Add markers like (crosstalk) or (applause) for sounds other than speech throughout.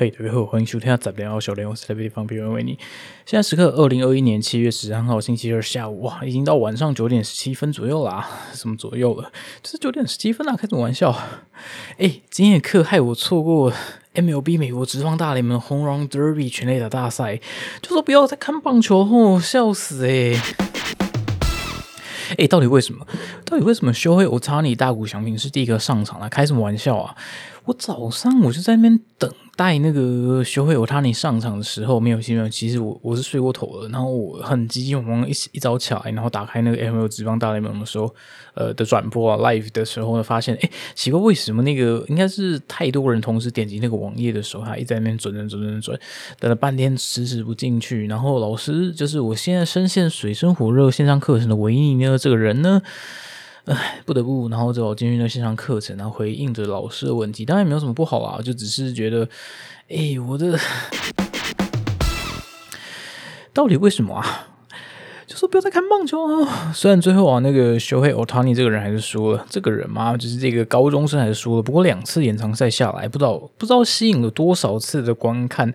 嘿，大家好，欢迎收听《杂聊小聊》，我是特别方便为你。现在时刻二零二一年七月十三号星期二下午，哇，已经到晚上九点十七分左右啦，什么左右了？就是九点十七分啦，开什么玩笑？哎，今天的课害我错过 MLB 美国职棒大联盟 Home Run Derby 全垒打大赛，就说不要再看棒球，吼，笑死哎！哎，到底为什么？到底为什么修会我查你大谷翔平是第一个上场的？开什么玩笑啊！我早上我就在那边等待那个学会有他你上场的时候，没有新闻。其实我我是睡过头了，然后我很急急忙忙一一早起来，然后打开那个 (laughs) M L 直方大联盟的时候，呃的转播啊 live 的时候呢，发现哎奇怪，为什么那个应该是太多人同时点击那个网页的时候，他一直在那边转转转转转，等了半天迟迟不进去。然后老师就是我现在深陷水深火热线上课程的唯一呢这个人呢。唉，不得不，然后只好进入那线上课程，然后回应着老师的问题。当然也没有什么不好啊，就只是觉得，哎，我的，(sighs) 到底为什么啊？就说不要再看棒球啊！虽然最后啊，那个修黑奥塔尼这个人还是输了，这个人嘛，就是这个高中生还是输了。不过两次延长赛下来，不知道不知道吸引了多少次的观看。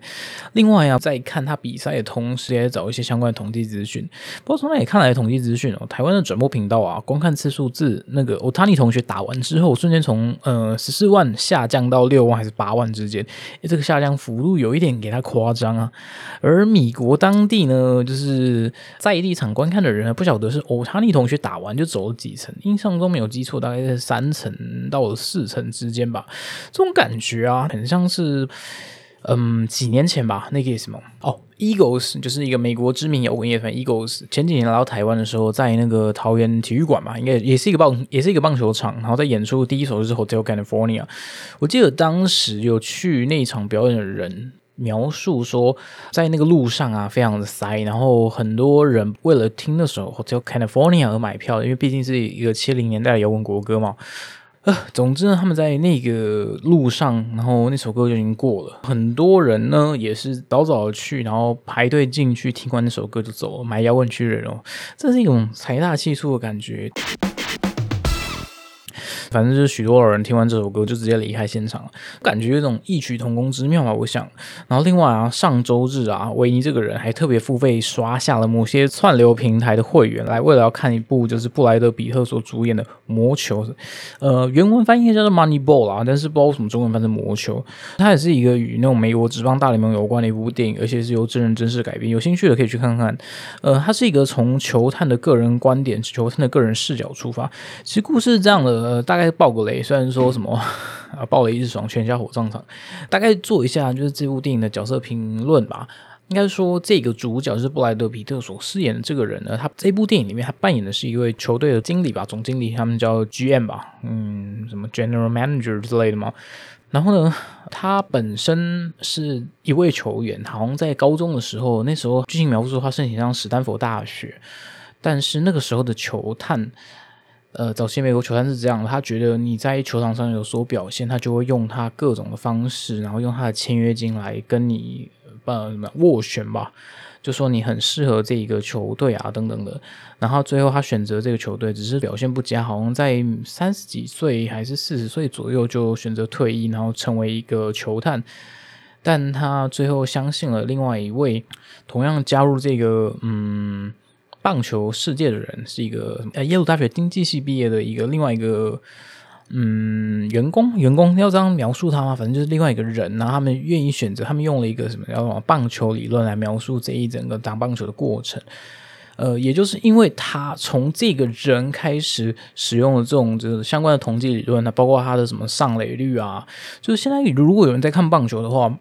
另外啊，在看他比赛的同时，也找一些相关的统计资讯。不过从哪里看来统计资讯哦？台湾的转播频道啊，观看次数自那个奥塔尼同学打完之后，瞬间从呃十四万下降到六万还是八万之间，这个下降幅度有一点给他夸张啊。而米国当地呢，就是在地场。观看的人不晓得是欧塔尼同学打完就走了几层，印象中没有记错，大概是三层到四层之间吧。这种感觉啊，很像是嗯几年前吧，那个什么哦，Eagles 就是一个美国知名摇滚乐团 Eagles，前几年来到台湾的时候，在那个桃园体育馆嘛，应该也是一个棒，也是一个棒球场，然后在演出第一首就是 Hotel California。我记得当时有去那场表演的人。描述说，在那个路上啊，非常的塞，然后很多人为了听那首叫《California》而买票，因为毕竟是一个七零年代的摇滚国歌嘛。呃，总之呢，他们在那个路上，然后那首歌就已经过了，很多人呢也是早早去，然后排队进去听完那首歌就走了，买摇滚区人哦，这是一种财大气粗的感觉。反正就是许多人听完这首歌就直接离开现场了，感觉有种异曲同工之妙吧。我想，然后另外啊，上周日啊，维尼这个人还特别付费刷下了某些串流平台的会员，来为了要看一部就是布莱德比特所主演的《魔球》。呃，原文翻译叫做《Money Ball》啊，但是不知道什么中文翻成《魔球》。它也是一个与那种美国职棒大联盟有关的一部电影，而且是由真人真事改编。有兴趣的可以去看看。呃，它是一个从球探的个人观点、球探的个人视角出发。其实故事是这样的，呃，大概。爆个雷，虽然说什么 (laughs) 啊，爆雷一爽，全家火葬场。大概做一下就是这部电影的角色评论吧。应该说，这个主角是布莱德皮特所饰演的这个人呢，他这部电影里面他扮演的是一位球队的经理吧，总经理，他们叫 GM 吧，嗯，什么 General Manager 之类的嘛。然后呢，他本身是一位球员，好像在高中的时候，那时候剧情描述说他申请上史丹佛大学，但是那个时候的球探。呃，早期美国球探是这样，他觉得你在球场上有所表现，他就会用他各种的方式，然后用他的签约金来跟你呃什么斡旋吧，就说你很适合这一个球队啊等等的。然后最后他选择这个球队，只是表现不佳，好像在三十几岁还是四十岁左右就选择退役，然后成为一个球探。但他最后相信了另外一位同样加入这个嗯。棒球世界的人是一个呃耶鲁大学经济系毕业的一个另外一个嗯员工员工要这样描述他吗？反正就是另外一个人，然后他们愿意选择，他们用了一个什么叫什么棒球理论来描述这一整个打棒球的过程。呃，也就是因为他从这个人开始使用了这种就是相关的统计理论，那包括他的什么上垒率啊，就是现在如果有人在看棒球的话。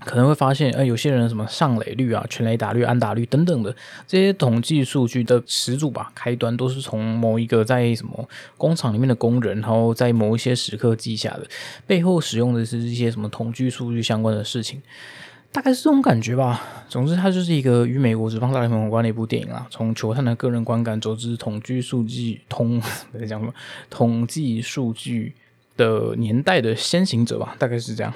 可能会发现，呃，有些人什么上垒率啊、全垒打率、安打率等等的这些统计数据的始祖吧，开端都是从某一个在什么工厂里面的工人，然后在某一些时刻记下的，背后使用的是一些什么统计数据相关的事情，大概是这种感觉吧。总之，它就是一个与美国职棒大联盟有关的一部电影啊，从球探的个人观感走之统计数据通 (laughs) 在讲什么统计数据的年代的先行者吧，大概是这样。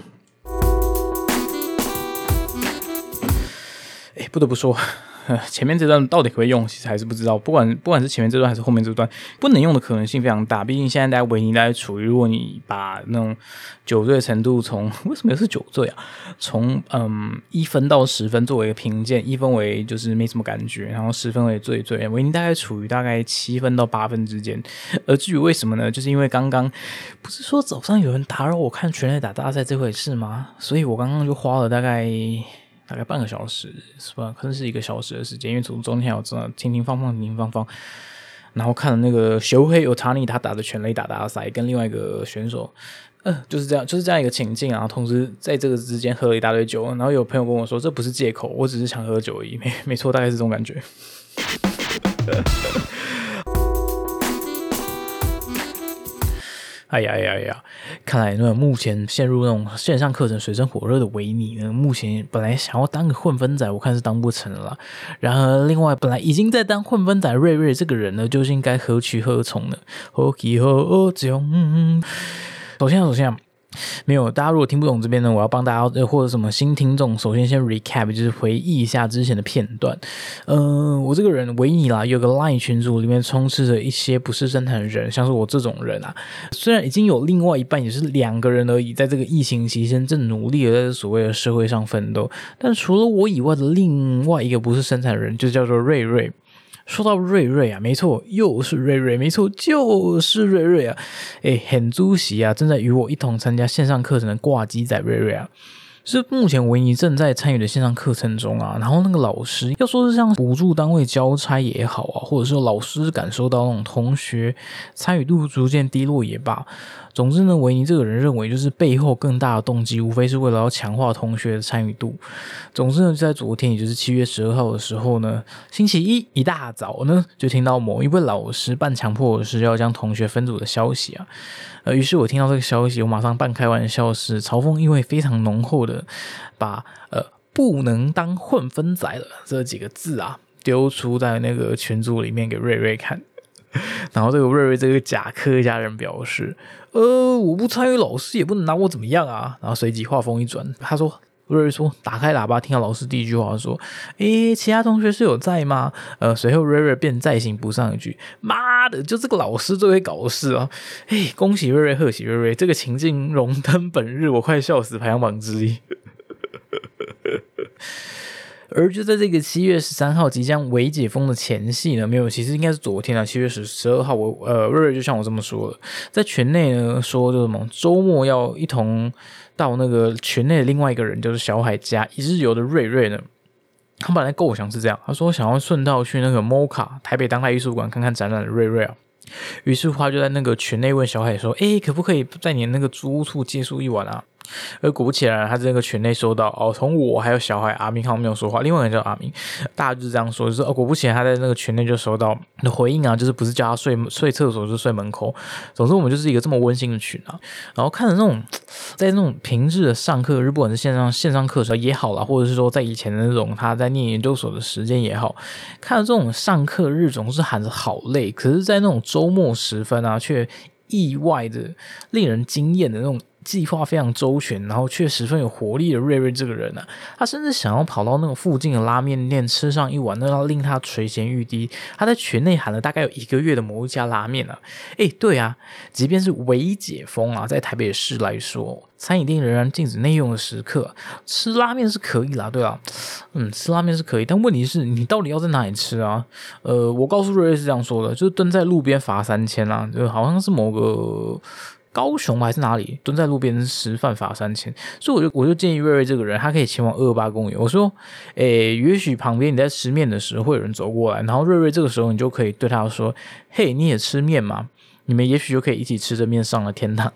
不得不说，(laughs) 前面这段到底可不可以用，其实还是不知道。不管不管是前面这段还是后面这段，不能用的可能性非常大。毕竟现在大家维尼大概处于，如果你把那种酒醉程度从 (laughs) 为什么又是酒醉啊？从嗯一分到十分作为一个评鉴，一分为就是没什么感觉，然后十分为醉醉。维尼大概处于大概七分到八分之间。而至于为什么呢？就是因为刚刚不是说早上有人打扰我看全垒打大赛这回事吗？所以我刚刚就花了大概。大概半个小时是吧？可能是一个小时的时间，因为从中间我真的停停放放、停停放放，然后看了那个修黑有查尼他打的全垒打大赛，跟另外一个选手，嗯，就是这样，就是这样一个情境啊。同时在这个之间喝了一大堆酒，然后有朋友跟我说这不是借口，我只是想喝酒而已，没没错，大概是这种感觉。(laughs) 哎呀呀呀！看来呢，目前陷入那种线上课程水深火热的维尼呢，目前本来想要当个混分仔，我看是当不成了。然而，另外本来已经在当混分仔瑞瑞这个人呢，究竟该何去何从呢？何去何从？首先，首先。没有，大家如果听不懂这边呢，我要帮大家或者什么新听众，首先先 recap，就是回忆一下之前的片段。嗯，我这个人维尼啦，有个 line 群组里面充斥着一些不是生产的人，像是我这种人啊。虽然已经有另外一半也是两个人而已，在这个疫情期间正努力的在所谓的社会上奋斗，但除了我以外的另外一个不是生产人，就叫做瑞瑞。说到瑞瑞啊，没错，又是瑞瑞，没错，就是瑞瑞啊！哎，很主席啊，正在与我一同参加线上课程的挂机仔瑞瑞啊，是目前唯一正在参与的线上课程中啊。然后那个老师要说是像补助单位交差也好啊，或者说老师感受到那种同学参与度逐渐低落也罢。总之呢，维尼这个人认为，就是背后更大的动机，无非是为了要强化同学的参与度。总之呢，就在昨天，也就是七月十二号的时候呢，星期一一大早呢，就听到某一位老师半强迫是要将同学分组的消息啊。呃，于是我听到这个消息，我马上半开玩笑是嘲讽，因为非常浓厚的把呃不能当混分仔了这几个字啊丢出在那个群组里面给瑞瑞看。(laughs) 然后这个瑞瑞这个假客家人表示：“呃，我不参与，老师也不能拿我怎么样啊。”然后随即话锋一转，他说：“瑞瑞说，打开喇叭，听到老师第一句话说：‘诶，其他同学是有在吗？’呃，随后瑞瑞便再行补上一句：‘妈的，就这个老师最会搞事啊！’哎，恭喜瑞瑞，贺喜瑞瑞，这个情境荣登本日我快笑死排行榜之一。” (laughs) 而就在这个七月十三号即将微解封的前夕呢，没有，其实应该是昨天啊，七月十十二号，我呃瑞瑞就像我这么说了，在群内呢说就什么周末要一同到那个群内的另外一个人就是小海家一日游的瑞瑞呢，他本来构想是这样，他说想要顺道去那个 MOCA 台北当代艺术馆看看展览的瑞瑞啊，于是他就在那个群内问小海说，哎，可不可以在你那个租屋处借宿一晚啊？而果不其然，他这个群内收到哦，从我还有小孩阿明好像没有说话，另外一个人叫阿明，大家就是这样说，就是哦，果不其然，他在那个群内就收到的回应啊，就是不是叫他睡睡厕所，就是睡门口。总之，我们就是一个这么温馨的群啊。然后看着那种在那种平日的上课日，不管是线上线上课程也好啦，或者是说在以前的那种他在念研究所的时间也好，看着这种上课日总是喊着好累，可是，在那种周末时分啊，却意外的令人惊艳的那种。计划非常周全，然后却十分有活力的瑞瑞这个人呢，他甚至想要跑到那个附近的拉面店吃上一碗，那要令他垂涎欲滴。他在群内喊了大概有一个月的某一家拉面啊，诶，对啊，即便是唯一解封啊，在台北市来说，餐饮店仍然禁止内用的时刻，吃拉面是可以啦，对啊，嗯，吃拉面是可以，但问题是你到底要在哪里吃啊？呃，我告诉瑞瑞是这样说的，就是蹲在路边罚三千啊，就好像是某个。高雄还是哪里？蹲在路边吃饭罚三千，所以我就我就建议瑞瑞这个人，他可以前往二八公园。我说，诶，也许旁边你在吃面的时候，会有人走过来，然后瑞瑞这个时候，你就可以对他说：“嘿，你也吃面吗？你们也许就可以一起吃着面上了天堂。”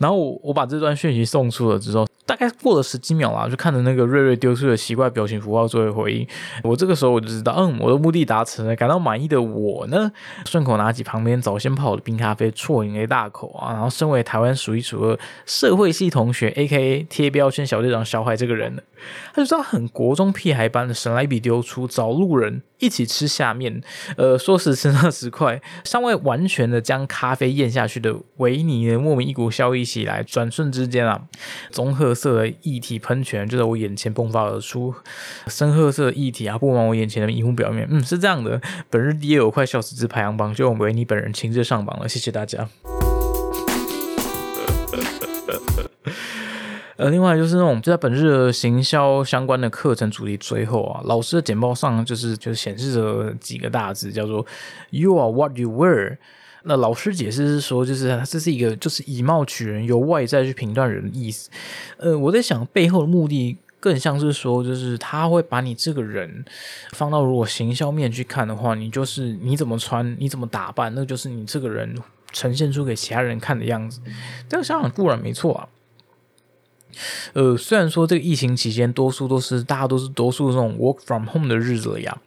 然后我我把这段讯息送出了之后。大概过了十几秒啦，就看着那个瑞瑞丢出的奇怪表情符号作为回应。我这个时候我就知道，嗯，我的目的达成了。感到满意的我呢，顺口拿起旁边早先泡的冰咖啡，啜饮了一大口啊。然后，身为台湾数一数二社会系同学，A.K.A. 贴标签小队长小海这个人，他就知道很国中屁孩般的神来笔丢出找路人一起吃下面，呃，说时迟那时快，尚未完全的将咖啡咽下去的维尼呢，莫名一股笑意袭来，转瞬之间啊，棕褐色的液体喷泉就在我眼前迸发而出，深褐色的液体啊布满我眼前的荧幕表面，嗯，是这样的，本日第一我快笑死之排行榜就由维尼本人亲自上榜了，谢谢大家。呃，另外就是那种就在本日的行销相关的课程主题最后啊，老师的简报上就是就显示着几个大字，叫做 “You are what you were”。那老师解释是说，就是这是一个就是以貌取人，由外在去评断人的意思。呃，我在想背后的目的更像是说，就是他会把你这个人放到如果行销面去看的话，你就是你怎么穿，你怎么打扮，那就是你这个人呈现出给其他人看的样子。这个想想固然没错啊。呃，虽然说这个疫情期间，多数都是大家都是多数这种 work from home 的日子了呀，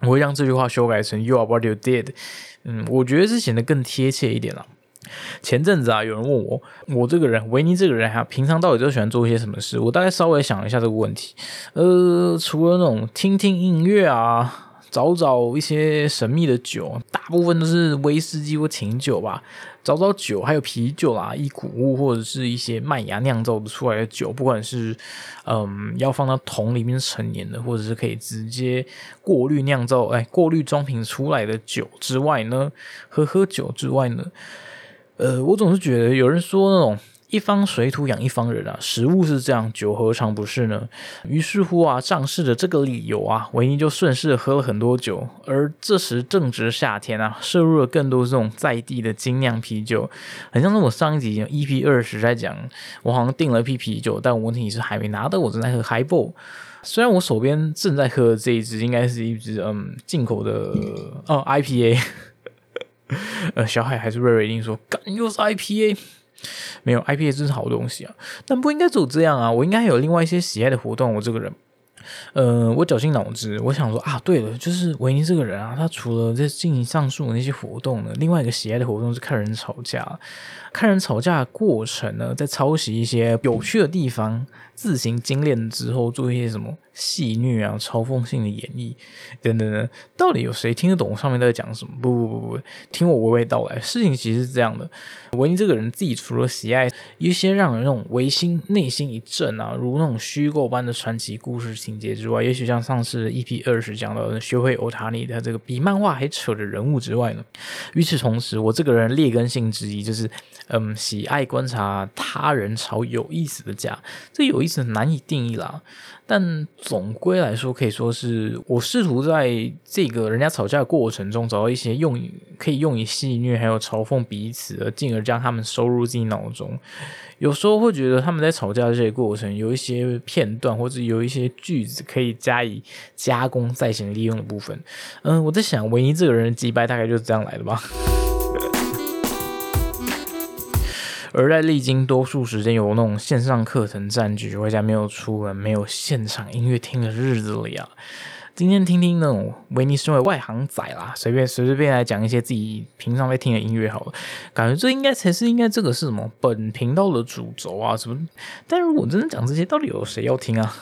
我会将这句话修改成 You are what you did。嗯，我觉得是显得更贴切一点了。前阵子啊，有人问我，我这个人维尼这个人哈，平常到底都喜欢做一些什么事？我大概稍微想了一下这个问题。呃，除了那种听听音乐啊。找找一些神秘的酒，大部分都是威士忌或琴酒吧。找找酒，还有啤酒啦，一谷物或者是一些麦芽酿造出来的酒，不管是嗯要放到桶里面陈年的，或者是可以直接过滤酿造，哎，过滤装瓶出来的酒之外呢，喝喝酒之外呢，呃，我总是觉得有人说那种。一方水土养一方人啊，食物是这样，酒何尝不是呢？于是乎啊，仗势的这个理由啊，维尼就顺势喝了很多酒。而这时正值夏天啊，摄入了更多这种在地的精酿啤酒，很像是我上一集 EP 二十在讲，我好像订了一批啤酒，但我问题是还没拿到，我正在喝 Highball。虽然我手边正在喝的这一支应该是一支嗯进口的哦 IPA，(laughs) 呃，小海还是瑞瑞一定说，干又是 IPA。没有 IPA 真是好东西啊，但不应该只有这样啊！我应该还有另外一些喜爱的活动。我这个人，呃，我绞尽脑汁，我想说啊，对了，就是维尼这个人啊，他除了在进行上述的那些活动呢，另外一个喜爱的活动是看人吵架。看人吵架的过程呢，在抄袭一些有趣的地方，自行精炼之后，做一些什么戏谑啊、嘲讽性的演绎等等等。到底有谁听得懂上面在讲什么？不不不不，听我娓娓道来。事情其实是这样的：维尼这个人自己除了喜爱一些让人那种唯心内心一震啊，如那种虚构般的传奇故事情节之外，也许像上次 EP 二十讲到的学会欧塔尼的这个比漫画还扯的人物之外呢，与此同时，我这个人劣根性之一就是。嗯，喜爱观察他人朝有意思的家，这有意思是难以定义啦。但总归来说，可以说是我试图在这个人家吵架的过程中，找到一些用可以用以戏谑还有嘲讽彼此，而进而将他们收入自己脑中。有时候会觉得他们在吵架的这些过程，有一些片段或者有一些句子可以加以加工再行利用的部分。嗯，我在想，维尼这个人的击败大概就是这样来的吧。而在历经多数时间有那种线上课程占据，回家没有出门、没有现场音乐听的日子里啊，今天听听那种威尼斯为外行仔啦，随便随随便来讲一些自己平常在听的音乐好了，感觉这应该才是应该这个是什么本频道的主轴啊什么？但如果真的讲这些，到底有谁要听啊？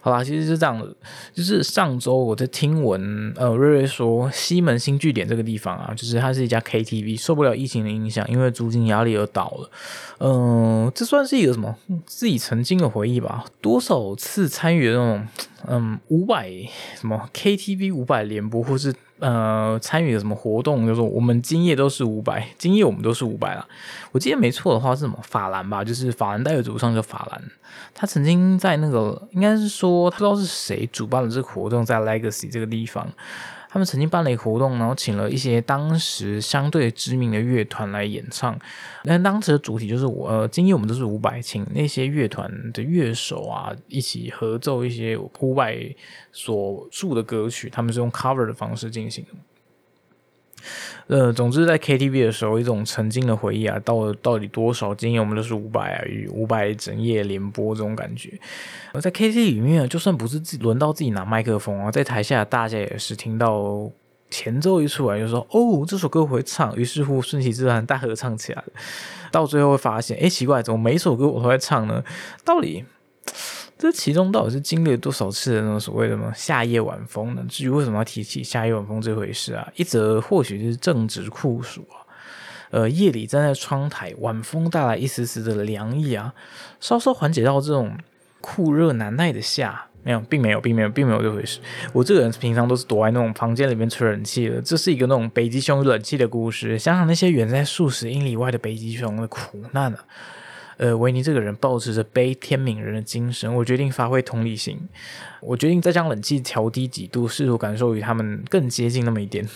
好啦，其实是这样的，就是上周我在听闻，呃，瑞瑞说西门新据点这个地方啊，就是它是一家 KTV，受不了疫情的影响，因为租金压力而倒了。嗯，这算是一个什么自己曾经的回忆吧？多少次参与那种，嗯，五百什么 KTV 五百联播，或是呃参与的什么活动，就是我们今夜都是五百，今夜我们都是五百了。我记得没错的话是什么法兰吧？就是法兰代表组上叫法兰。他曾经在那个，应该是说，他不知道是谁主办了这个活动，在 Legacy 这个地方，他们曾经办了一个活动，然后请了一些当时相对知名的乐团来演唱。那当时的主题就是我，呃，今天我们都是五百，请那些乐团的乐手啊，一起合奏一些伍佰所著的歌曲，他们是用 cover 的方式进行。呃，总之在 KTV 的时候，一种曾经的回忆啊，到到底多少？今天我们都是五百啊，与五百整夜连播这种感觉。而在 KTV 里面，就算不是自轮到自己拿麦克风啊，在台下大家也是听到前奏一出来，就说哦，这首歌我会唱，于是乎顺其自然大合唱起来。到最后会发现，哎，奇怪，怎么每首歌我都在唱呢？到底这其中到底是经历了多少次的那种所谓的什么夏夜晚风呢？至于为什么要提起夏夜晚风这回事啊？一则或许是正值酷暑啊，呃，夜里站在窗台，晚风带来一丝丝的凉意啊，稍稍缓解到这种酷热难耐的夏。没有，并没有，并没有，并没有这回事。我这个人平常都是躲在那种房间里面吹冷气的。这是一个那种北极熊冷气的故事。想想那些远在数十英里外的北极熊的苦难啊！呃，维尼这个人抱持着悲天悯人的精神，我决定发挥同理心。我决定再将冷气调低几度，试图感受与他们更接近那么一点。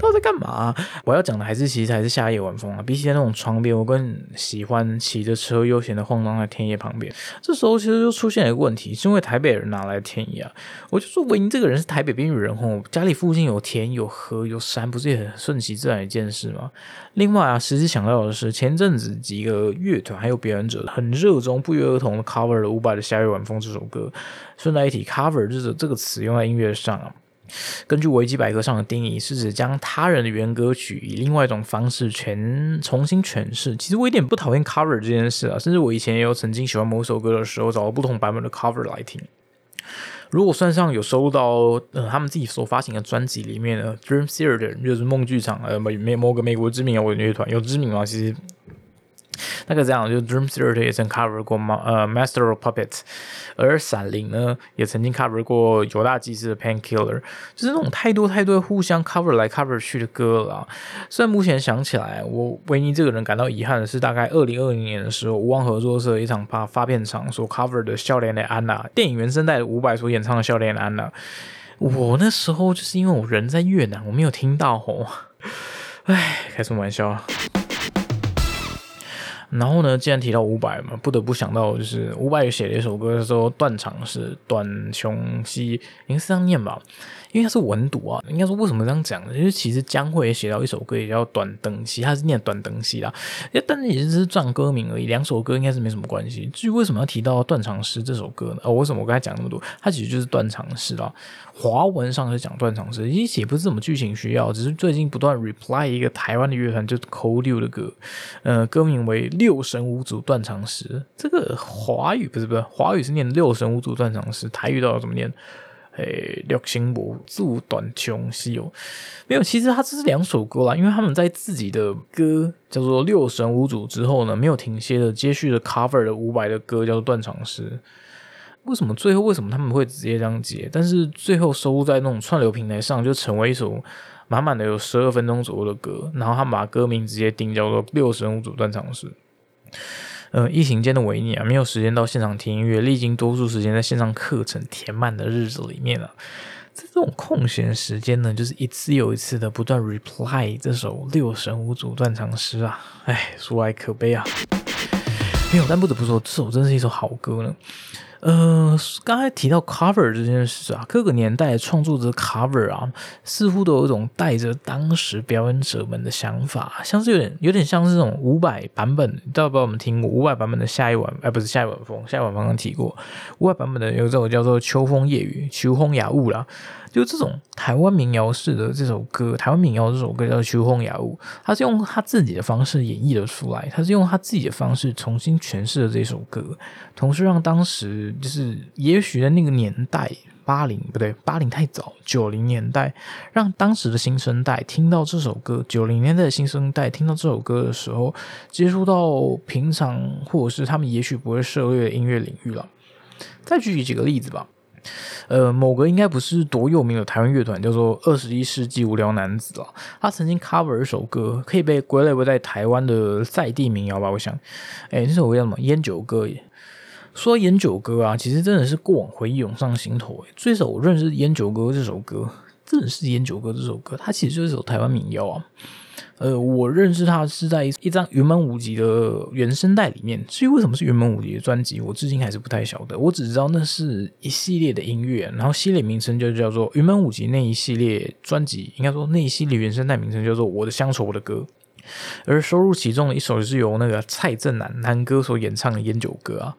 不知道在干嘛？我要讲的还是其实还是夏夜晚风啊！比起那种窗边，我更喜欢骑着车悠闲的晃荡在田野旁边。这时候其实就出现了一个问题，是因为台北人哪来的田野啊？我就说维尼这个人是台北边缘人吼，家里附近有田有河有山，不是也很顺其自然一件事吗？另外啊，实际想到的是，前阵子几个乐团还有表演者很热衷不约而同的 cover 了伍佰的《夏夜晚风》这首歌。顺带一提，cover 就是这个词用在音乐上啊。根据维基百科上的定义，是指将他人的原歌曲以另外一种方式全重新诠释。其实我一点不讨厌 cover 这件事啊，甚至我以前也有曾经喜欢某首歌的时候，找了不同版本的 cover 来听。如果算上有收到呃他们自己所发行的专辑里面的 Dream Theater，就是梦剧场，呃美某个美国知名摇滚乐团，有知名吗？其实。那个这样，就 Dream Theater 也曾 cover 过嘛，呃，Master of Puppets，而闪灵呢也曾经 cover 过犹大祭司的 Painkiller，就是那种太多太多互相 cover 来 cover 去的歌了。虽然目前想起来，我维尼这个人感到遗憾的是，大概二零二零年的时候，无望合作社一场发发片场所 cover 的《笑脸的安娜》电影原声带的伍佰所演唱的《笑脸的安娜》，我那时候就是因为我人在越南，我没有听到吼，唉，开什么玩笑啊！然后呢，既然提到伍佰嘛，不得不想到就是伍佰写了一首歌，说断肠是短穷西，应该是这样念吧。因为他是文读啊，应该说为什么这样讲呢？因为其实江蕙也写到一首歌，也叫《短灯西》，他是念《短灯戏》啦，但是也只是转歌名而已，两首歌应该是没什么关系。至于为什么要提到《断肠诗》这首歌呢？哦，为什么我刚才讲那么多？它其实就是断肠诗啦。华文上是讲断肠诗，其实也不是什么剧情需要，只是最近不断 reply 一个台湾的乐团，就是 Cold 六的歌，呃，歌名为《六神无主断肠诗》。这个华语不是不是华语是念《六神无主断肠诗》，台语到底怎么念？诶，六星无助短穷西游没有，其实它这是两首歌啦，因为他们在自己的歌叫做《六神无主》之后呢，没有停歇的接续的 cover 的伍佰的歌叫做《断肠诗》。为什么最后为什么他们会直接这样接？但是最后收录在那种串流平台上，就成为一首满满的有十二分钟左右的歌，然后他们把歌名直接定叫做《六神无主断肠诗》。呃，疫情间的维尼啊，没有时间到现场听音乐，历经多数时间在线上课程填满的日子里面啊，在这种空闲时间呢，就是一次又一次的不断 reply 这首六神无主断肠诗啊，哎，说来可悲啊，没有，但不得不说，这首真是一首好歌呢。呃，刚才提到 cover 这件事啊，各个年代创作者 cover 啊，似乎都有一种带着当时表演者们的想法，像是有点有点像是这种五百版本，不知道我们听过五百版本的下一晚，哎，不是下一晚风，下一晚风刚提过，五百版本的有这种叫做秋风夜雨，秋风雅雾啦。就这种台湾民谣式的这首歌，台湾民谣这首歌叫《秋风雅雾》，他是用他自己的方式演绎了出来，他是用他自己的方式重新诠释了这首歌，同时让当时就是也许在那个年代八零不对八零太早九零年代，让当时的新生代听到这首歌，九零年代的新生代听到这首歌的时候，接触到平常或者是他们也许不会涉猎的音乐领域了。再举几个例子吧。呃，某个应该不是多有名的台湾乐团，叫做二十一世纪无聊男子啊。他曾经 cover 一首歌，可以被归类为在台湾的在地民谣吧。我想，哎，这首歌叫什么？烟酒歌。说烟酒歌啊，其实真的是过往回忆涌上心头。哎，最早我认识烟酒歌这首歌，真的是烟酒歌这首歌，它其实就是一首台湾民谣啊。呃，我认识他是在一张原本五集的原声带里面。至于为什么是原本五集的专辑，我至今还是不太晓得。我只知道那是一系列的音乐，然后系列名称就叫做原本五集那一系列专辑，应该说那一系列原声带名称叫做《我的乡愁的歌》，而收入其中的一首是由那个蔡振南男歌所演唱的《烟酒歌》啊。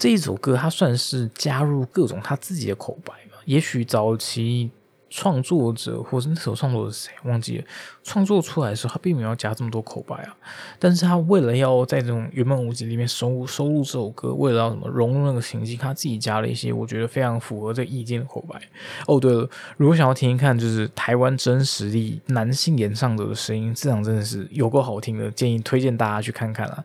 这一首歌，他算是加入各种他自己的口白嘛？也许早期。创作者或是那首创作者是谁忘记了，创作出来的时候他并没有加这么多口白啊，但是他为了要在这种原本五集里面收收录这首歌，为了要什么融入那个情境，他自己加了一些我觉得非常符合这意境的口白。哦，对了，如果想要听一看就是台湾真实力男性演唱者的声音，这场真的是有够好听的，建议推荐大家去看看啊。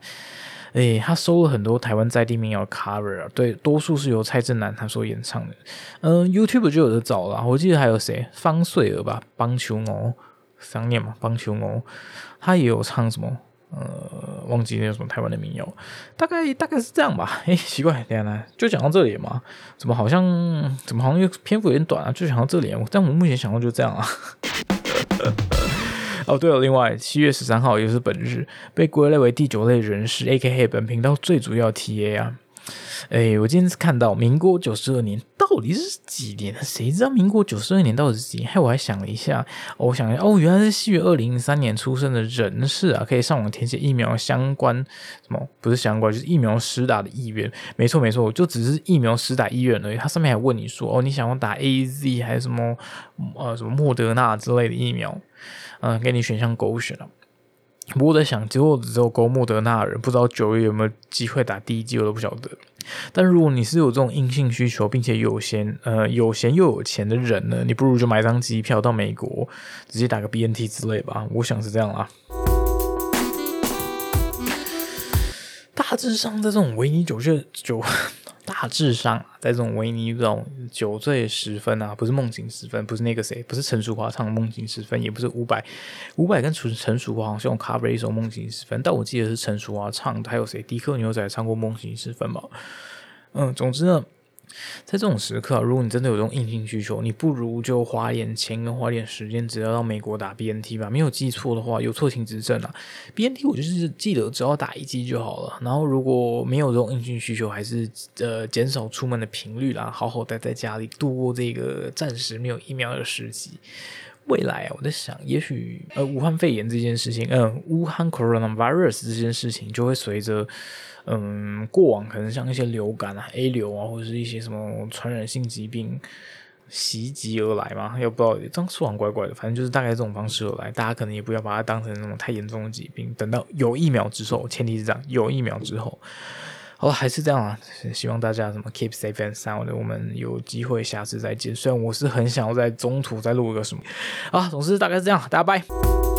诶，他收了很多台湾在地民谣 cover 啊，对，多数是由蔡振南他所演唱的。嗯，YouTube 就有的找了，我记得还有谁，方穗儿吧，邦球哦，想念嘛，邦球哦，他也有唱什么，呃，忘记那什么台湾的民谣，大概大概是这样吧。诶，奇怪，等下呢，就讲到这里嘛，怎么好像怎么好像又篇幅有点短啊？就讲到这里，但我目前想到就这样啊。(laughs) 哦，对了，另外七月十三号也是本日，被归类为第九类人士，A.K.A 本频道最主要 T.A 啊。哎，我今天是看到民国九十二年到底是几年？谁知道民国九十二年到底是几年？害我还想了一下，我想一下，哦，原来是七月二零零三年出生的人士啊，可以上网填写疫苗相关什么？不是相关，就是疫苗施打的意愿。没错没错，就只是疫苗施打意愿而已。它上面还问你说，哦，你想要打 A.Z 还是什么呃什么莫德纳之类的疫苗？嗯，给你选项勾选了。不过在想，结果只有勾莫德纳人，不知道九月有没有机会打第一季，我都不晓得。但如果你是有这种硬性需求，并且有闲呃有闲又有钱的人呢，你不如就买张机票到美国，直接打个 BNT 之类吧。我想是这样啊。大致上，在这种维尼九月九。大致上，在这种维尼这种酒醉时分啊，不是梦醒时分，不是那个谁，不是陈淑桦唱的梦醒时分，也不是伍佰，伍佰跟陈陈淑桦好像 cover 一首梦醒时分，但我记得是陈淑桦唱的，还有谁？迪克牛仔唱过梦醒时分嘛？嗯，总之呢。在这种时刻，如果你真的有这种硬性需求，你不如就花点钱跟花点时间，只要到美国打 BNT 吧。没有记错的话，有错请指正啊。BNT 我就是记得只要打一剂就好了。然后如果没有这种硬性需求，还是呃减少出门的频率啦，好好待在家里度过这个暂时没有疫苗的时期。未来啊，我在想，也许呃，武汉肺炎这件事情，嗯，武汉 coronavirus 这件事情，就会随着嗯过往可能像一些流感啊、A 流啊，或者是一些什么传染性疾病袭击而来嘛。又不知道当时好像怪怪的，反正就是大概这种方式而来。大家可能也不要把它当成那种太严重的疾病。等到有疫苗之后，前提是这样，有疫苗之后。好了，还是这样啊！希望大家什么 keep safe and sound。我们有机会下次再见。虽然我是很想要在中途再录个什么啊，总之大概是这样，大家拜。